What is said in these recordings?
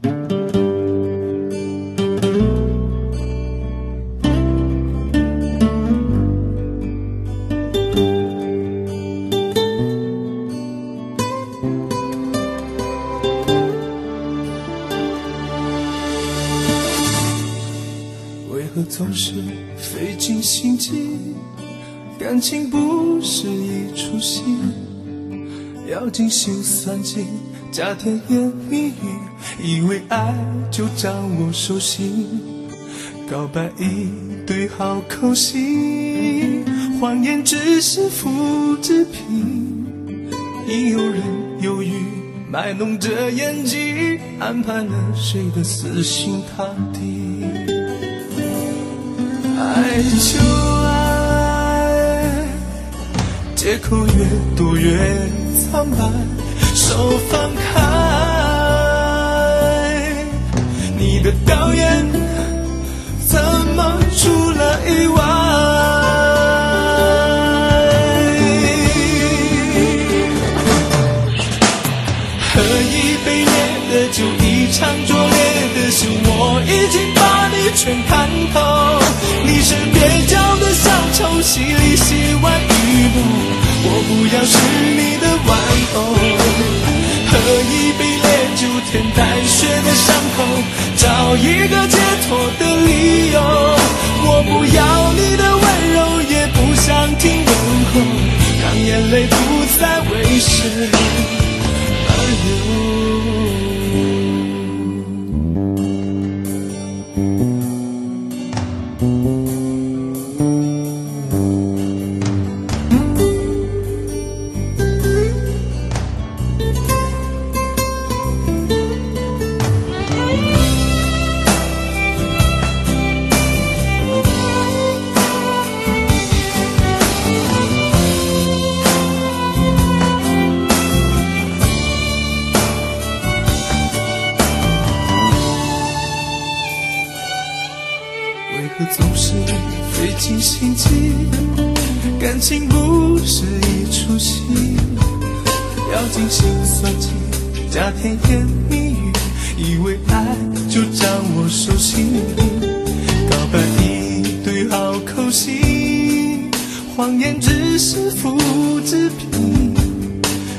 为何总是费尽心机？感情不是一出戏，要精心算计，加甜言蜜语，以为爱就掌握手心，告白一堆好口戏，谎言只是复制品，已有人犹豫，卖弄着演技，安排了谁的死心塌地。爱就爱，借口越多越苍白，手放开，你的表演怎么出了意外？喝一杯烈的酒，一场拙劣的秀，我已经把你全看透。伤口，找一个解脱的理由。我不要你的温柔，也不想听问候，让眼泪不为何总是费尽心机？感情不是一出戏，要精心算计，加甜言蜜语，以为爱就掌握手心，告白一堆好口戏，谎言只是复制品，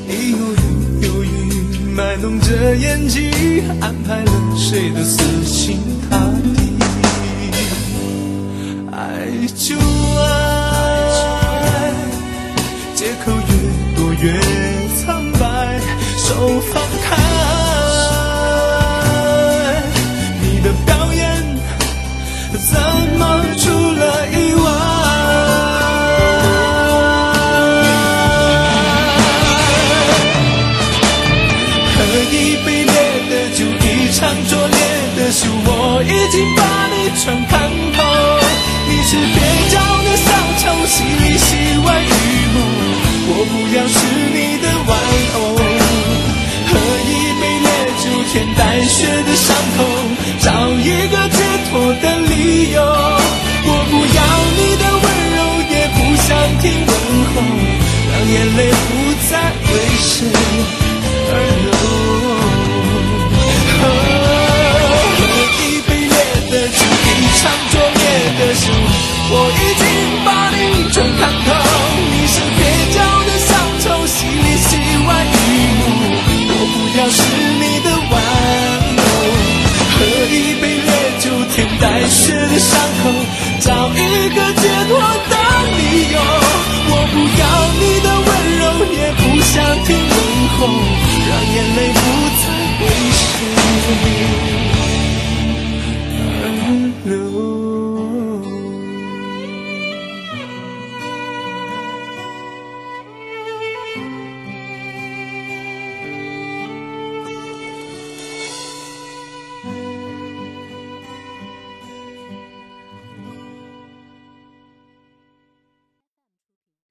你有人犹豫，卖弄着演技，安排了谁的死？借口越多越苍白，手放开，你的表演怎么出了意外？喝一杯烈的酒，一场拙劣的秀，我已经把你全看天带，血的伤口，找一个伤口找一个解脱的理由。我不要你的温柔也不想听问候让眼泪不再为谁而流